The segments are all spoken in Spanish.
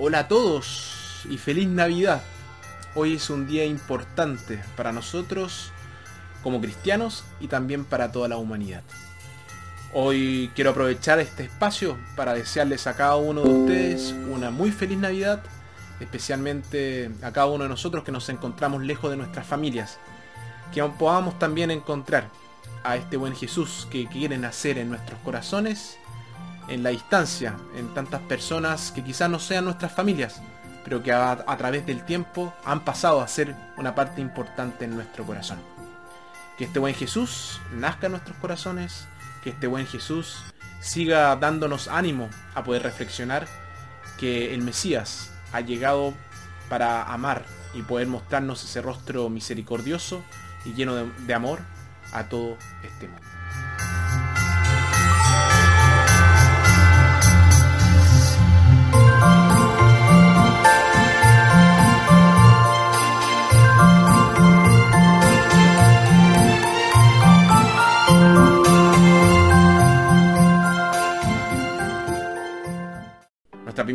Hola a todos y feliz Navidad. Hoy es un día importante para nosotros como cristianos y también para toda la humanidad. Hoy quiero aprovechar este espacio para desearles a cada uno de ustedes una muy feliz Navidad, especialmente a cada uno de nosotros que nos encontramos lejos de nuestras familias. Que podamos también encontrar a este buen Jesús que quiere nacer en nuestros corazones en la distancia, en tantas personas que quizás no sean nuestras familias, pero que a, través del tiempo han pasado a ser una parte importante en nuestro corazón. Que este buen Jesús nazca en nuestros corazones, que este buen Jesús siga dándonos ánimo a poder reflexionar que el Mesías ha llegado para amar y poder mostrarnos ese rostro misericordioso y lleno de, amor a todo este mundo.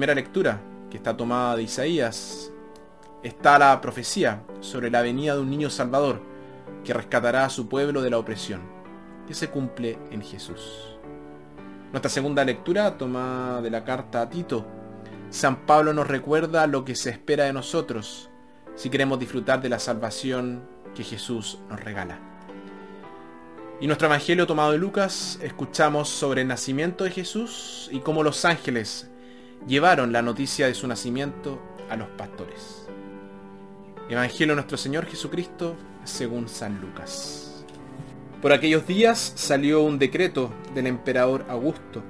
Primera lectura, que está tomada de Isaías, está la profecía sobre la venida de un niño salvador que rescatará a su pueblo de la opresión, que se cumple en Jesús. Nuestra segunda lectura, tomada de la carta a Tito, San Pablo nos recuerda lo que se espera de nosotros si queremos disfrutar de la salvación que Jesús nos regala. Y nuestro Evangelio tomado de Lucas, escuchamos sobre el nacimiento de Jesús y cómo los ángeles llevaron la noticia de su nacimiento a los pastores. Evangelio de nuestro Señor Jesucristo según San Lucas. Por aquellos días salió un decreto del emperador Augusto,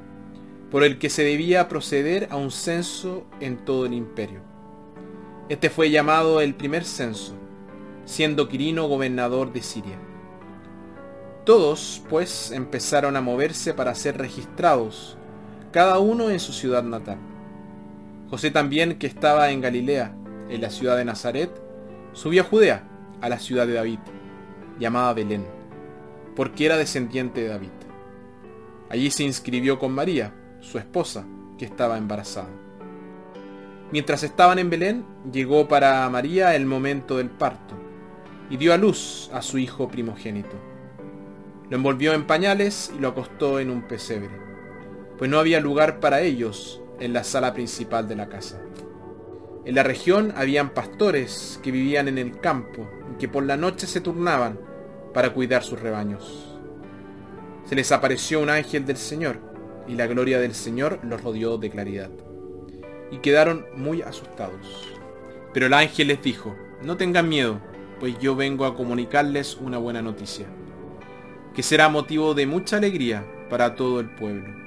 por el que se debía proceder a un censo en todo el imperio. Este fue llamado el primer censo, siendo Quirino gobernador de Siria. Todos, pues, empezaron a moverse para ser registrados, cada uno en su ciudad natal. José también, que estaba en Galilea, en la ciudad de Nazaret, subió a Judea, a la ciudad de David, llamada Belén, porque era descendiente de David. Allí se inscribió con María, su esposa, que estaba embarazada. Mientras estaban en Belén, llegó para María el momento del parto, y dio a luz a su hijo primogénito. Lo envolvió en pañales y lo acostó en un pesebre, pues no había lugar para ellos en la sala principal de la casa. En la región habían pastores que vivían en el campo y que por la noche se turnaban para cuidar sus rebaños. Se les apareció un ángel del Señor y la gloria del Señor los rodeó de claridad. Y quedaron muy asustados. Pero el ángel les dijo, no tengan miedo, pues yo vengo a comunicarles una buena noticia, que será motivo de mucha alegría para todo el pueblo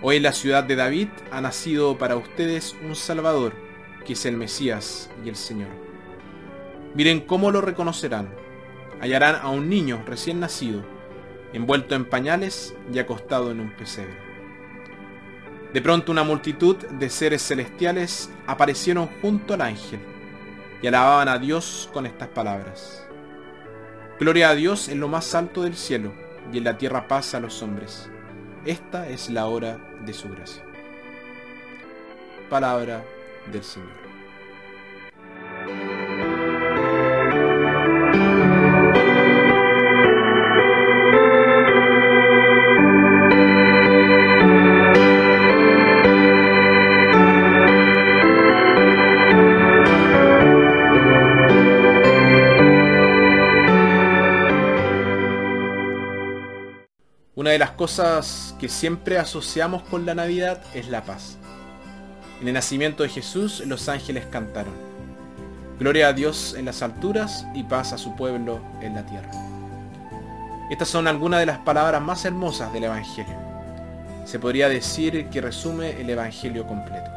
Hoy en la ciudad de David ha nacido para ustedes un Salvador, que es el Mesías y el Señor. Miren cómo lo reconocerán. Hallarán a un niño recién nacido, envuelto en pañales y acostado en un pesebre. De pronto una multitud de seres celestiales aparecieron junto al ángel y alababan a Dios con estas palabras. Gloria a Dios en lo más alto del cielo y en la tierra paz a los hombres esta es la hora de su gracia. Palabra del Señor. Una de las cosas que siempre asociamos con la Navidad es la paz. En el nacimiento de Jesús los ángeles cantaron. Gloria a Dios en las alturas y paz a su pueblo en la tierra. Estas son algunas de las palabras más hermosas del Evangelio. Se podría decir que resume el Evangelio completo.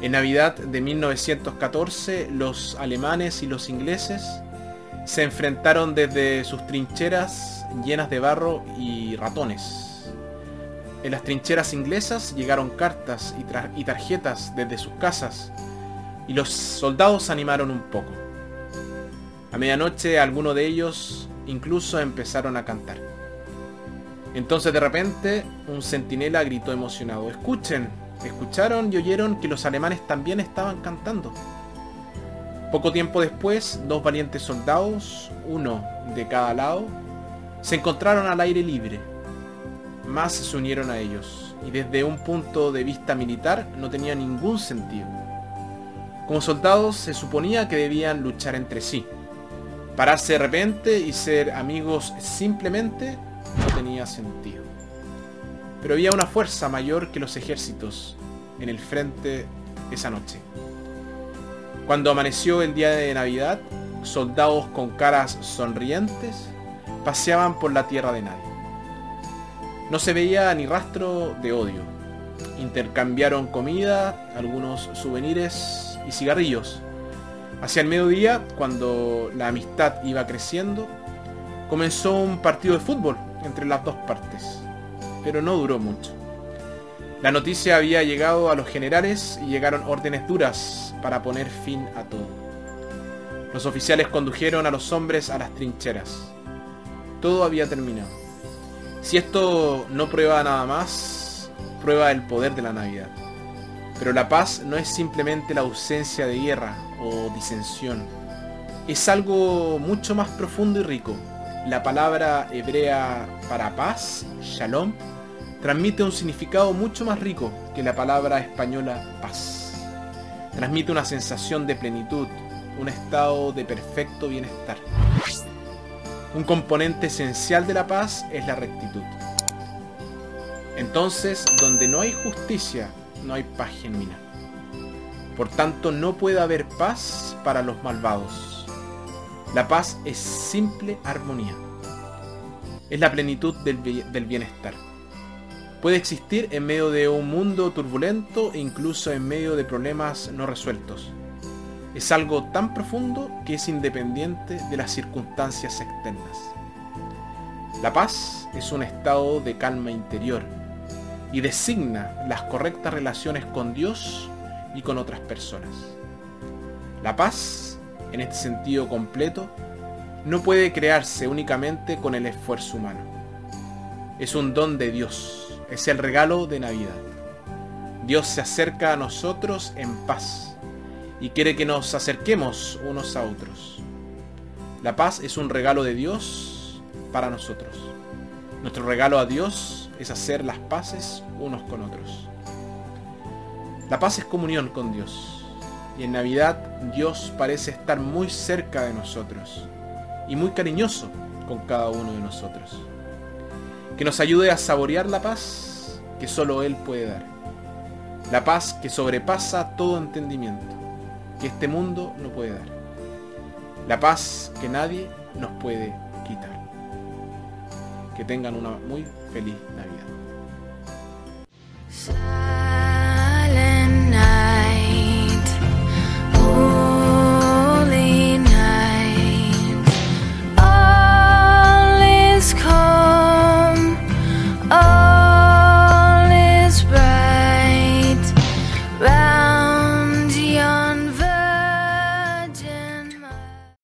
En Navidad de 1914 los alemanes y los ingleses se enfrentaron desde sus trincheras llenas de barro y ratones. En las trincheras inglesas llegaron cartas y, tarjetas desde sus casas y los soldados animaron un poco. A medianoche algunos de ellos incluso empezaron a cantar. Entonces de repente un centinela gritó emocionado, escuchen, escucharon y oyeron que los alemanes también estaban cantando. Poco tiempo después, dos valientes soldados, uno de cada lado, se encontraron al aire libre. Más se unieron a ellos, y desde un punto de vista militar no tenía ningún sentido. Como soldados se suponía que debían luchar entre sí. Pararse de repente y ser amigos simplemente no tenía sentido. Pero había una fuerza mayor que los ejércitos en el frente esa noche. Cuando amaneció el día de Navidad, soldados con caras sonrientes paseaban por la tierra de nadie. No se veía ni rastro de odio. Intercambiaron comida, algunos souvenirs y cigarrillos. Hacia el mediodía, cuando la amistad iba creciendo, comenzó un partido de fútbol entre las dos partes, pero no duró mucho. La noticia había llegado a los generales y llegaron órdenes duras para poner fin a todo. Los oficiales condujeron a los hombres a las trincheras. Todo había terminado. Si esto no prueba nada más, prueba el poder de la Navidad. Pero la paz no es simplemente la ausencia de guerra o disensión. Es algo mucho más profundo y rico. La palabra hebrea para paz, shalom, transmite un significado mucho más rico que la palabra española paz. Transmite una sensación de plenitud, un estado de perfecto bienestar. Un componente esencial de la paz es la rectitud. Entonces, donde no hay justicia, no hay paz genuina. Por tanto, no puede haber paz para los malvados. La paz es simple armonía. Es la plenitud del, del bienestar puede existir en medio de un mundo turbulento e incluso en medio de problemas no resueltos. Es algo tan profundo que es independiente de las circunstancias externas. La paz es un estado de calma interior y designa las correctas relaciones con Dios y con otras personas. La paz, en este sentido completo, no puede crearse únicamente con el esfuerzo humano. Es un don de Dios es el regalo de Navidad. Dios se acerca a nosotros en paz y quiere que nos acerquemos unos a otros. La paz es un regalo de Dios para nosotros. Nuestro regalo a Dios es hacer las paces unos con otros. La paz es comunión con Dios. Y en Navidad Dios parece estar muy cerca de nosotros y muy cariñoso con cada uno de nosotros que nos ayude a saborear la paz que solo Él puede dar. La paz que sobrepasa todo entendimiento, que este mundo no puede dar. La paz que nadie nos puede quitar. Que tengan una muy feliz Navidad.